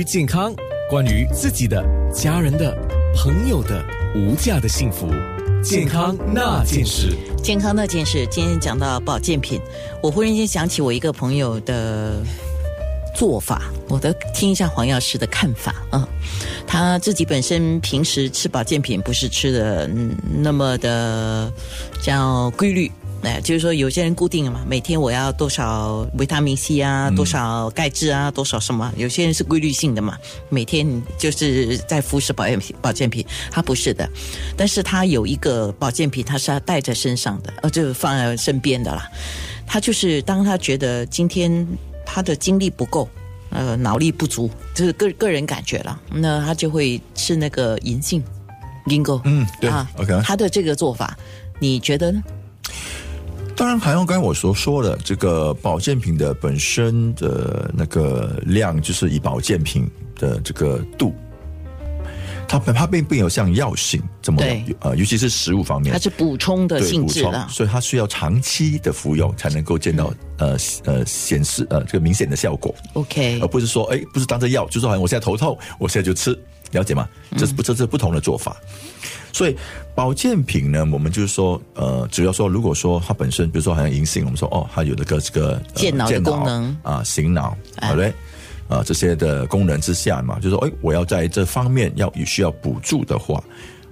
于健康，关于自己的、家人的、朋友的无价的幸福，健康那件事。健康那件事，今天讲到保健品，我忽然间想起我一个朋友的做法，我的听一下黄药师的看法啊。他自己本身平时吃保健品不是吃的那么的叫规律。哎，就是说，有些人固定了嘛，每天我要多少维他命 C 啊，多少钙质啊，多少什么？有些人是规律性的嘛，每天就是在服食保健品。保健品，他不是的，但是他有一个保健品，他是要带在身上的，呃，就放在身边的啦。他就是当他觉得今天他的精力不够，呃，脑力不足，就是个个人感觉了，那他就会吃那个银杏，Gingo。嗯，对啊，OK。他的这个做法，你觉得呢？当然，还用刚才我所说的，这个保健品的本身的那个量，就是以保健品的这个度，它它并并有像药性这么呃，尤其是食物方面，它是补充的性质的，所以它需要长期的服用才能够见到呃呃显示呃这个明显的效果。OK，而不是说哎，不是当着药，就是好像我现在头痛，我现在就吃，了解吗？这是不这是不同的做法。所以保健品呢，我们就是说，呃，只要说，如果说它本身，比如说好像银杏，我们说哦，它有那个这个健脑的功能啊，醒脑，好嘞，啊，这些的功能之下嘛，就是说，哎，我要在这方面要需要补助的话。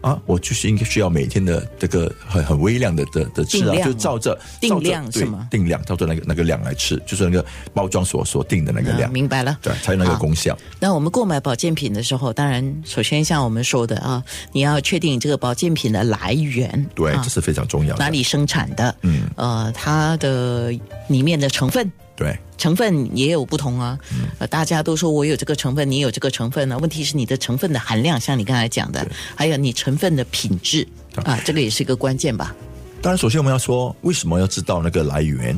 啊，我就是应该需要每天的这个很很微量的的的吃啊，就照着定量是吗？定量照着那个那个量来吃，就是那个包装所所定的那个量。明白了，对，才有那个功效。那我们购买保健品的时候，当然首先像我们说的啊，你要确定这个保健品的来源，对，这是非常重要的。哪里生产的？嗯，呃，它的里面的成分。对，成分也有不同啊。呃，大家都说我有这个成分，你有这个成分呢。问题是你的成分的含量，像你刚才讲的，还有你成分的品质啊，这个也是一个关键吧。当然，首先我们要说，为什么要知道那个来源？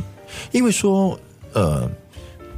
因为说，呃，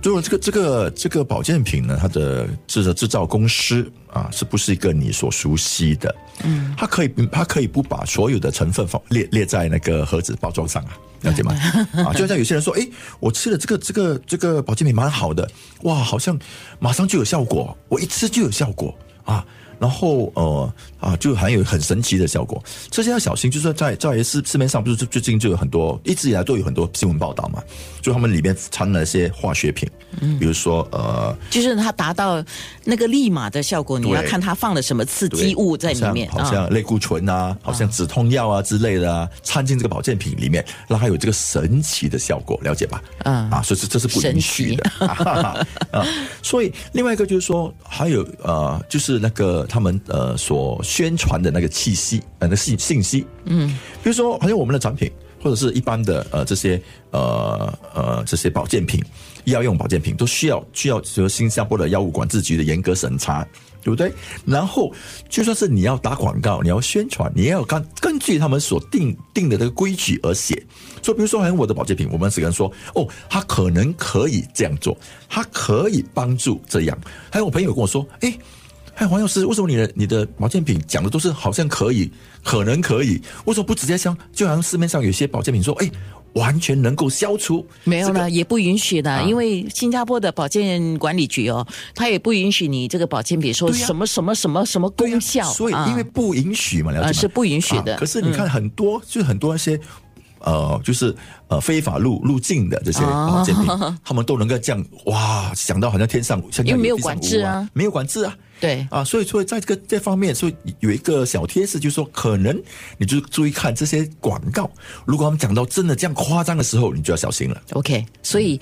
就这个这个这个保健品呢，它的制的制造公司啊，是不是一个你所熟悉的？嗯，它可以，它可以不把所有的成分放列列在那个盒子包装上啊。了解吗？啊，就像有些人说，哎，我吃了这个这个这个保健品蛮好的，哇，好像马上就有效果，我一吃就有效果啊。然后呃啊，就还有很神奇的效果，这些要小心。就是在在市市面上，不是最近就有很多，一直以来都有很多新闻报道嘛，就他们里面掺了一些化学品，嗯，比如说呃，就是它达到那个立马的效果，你要看它放了什么刺激物在里面，好像类固醇啊，好像止痛药啊之类的啊，掺进这个保健品里面，让它有这个神奇的效果，了解吧？嗯啊，所以这是不允许的 啊。所以另外一个就是说，还有呃，就是那个。他们呃所宣传的那个气息呃那信信息，嗯，比如说好像我们的产品或者是一般的呃这些呃呃这些保健品药用保健品都需要需要说新加坡的药物管制局的严格审查，对不对？然后就算是你要打广告，你要宣传，你也要根根据他们所定定的这个规矩而写。所以比如说好像我的保健品，我们只能说哦，它可能可以这样做，它可以帮助这样。还有我朋友跟我说，哎。哎，黄药师，为什么你的你的保健品讲的都是好像可以，可能可以？为什么不直接像就好像市面上有些保健品说，哎，完全能够消除？没有呢，也不允许的，因为新加坡的保健管理局哦，他也不允许你这个保健品说什么什么什么什么功效。所以因为不允许嘛，了解吗？是不允许的。可是你看很多，就很多那些。呃，就是呃非法路路径的这些保健品，他们都能够这样哇，想到好像天上像因为没有管制啊，没有管制啊，对。啊，所以所以在这个这方面，所以有一个小贴士，就是说可能你就注意看这些广告，如果他们讲到真的这样夸张的时候，你就要小心了。OK，所以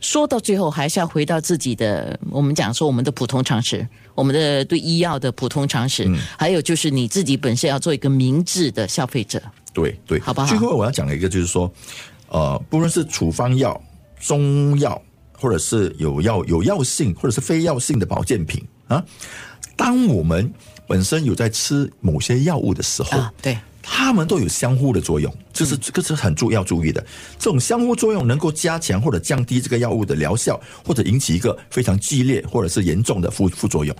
说到最后还是要回到自己的，我们讲说我们的普通常识，我们的对医药的普通常识，还有就是你自己本身要做一个明智的消费者。对对，好吧。最后我要讲的一个就是说，呃，不论是处方药、中药，或者是有药有药性或者是非药性的保健品啊，当我们本身有在吃某些药物的时候，对，它们都有相互的作用，这是这个是很注要注意的。这种相互作用能够加强或者降低这个药物的疗效，或者引起一个非常激烈或者是严重的副副作用。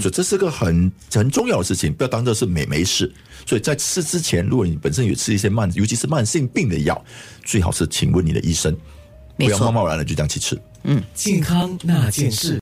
所以这是个很很重要的事情，不要当做是没没事。所以在吃之前，如果你本身有吃一些慢，尤其是慢性病的药，最好是请问你的医生，不要贸贸然的就这样去吃。嗯，健康那件事。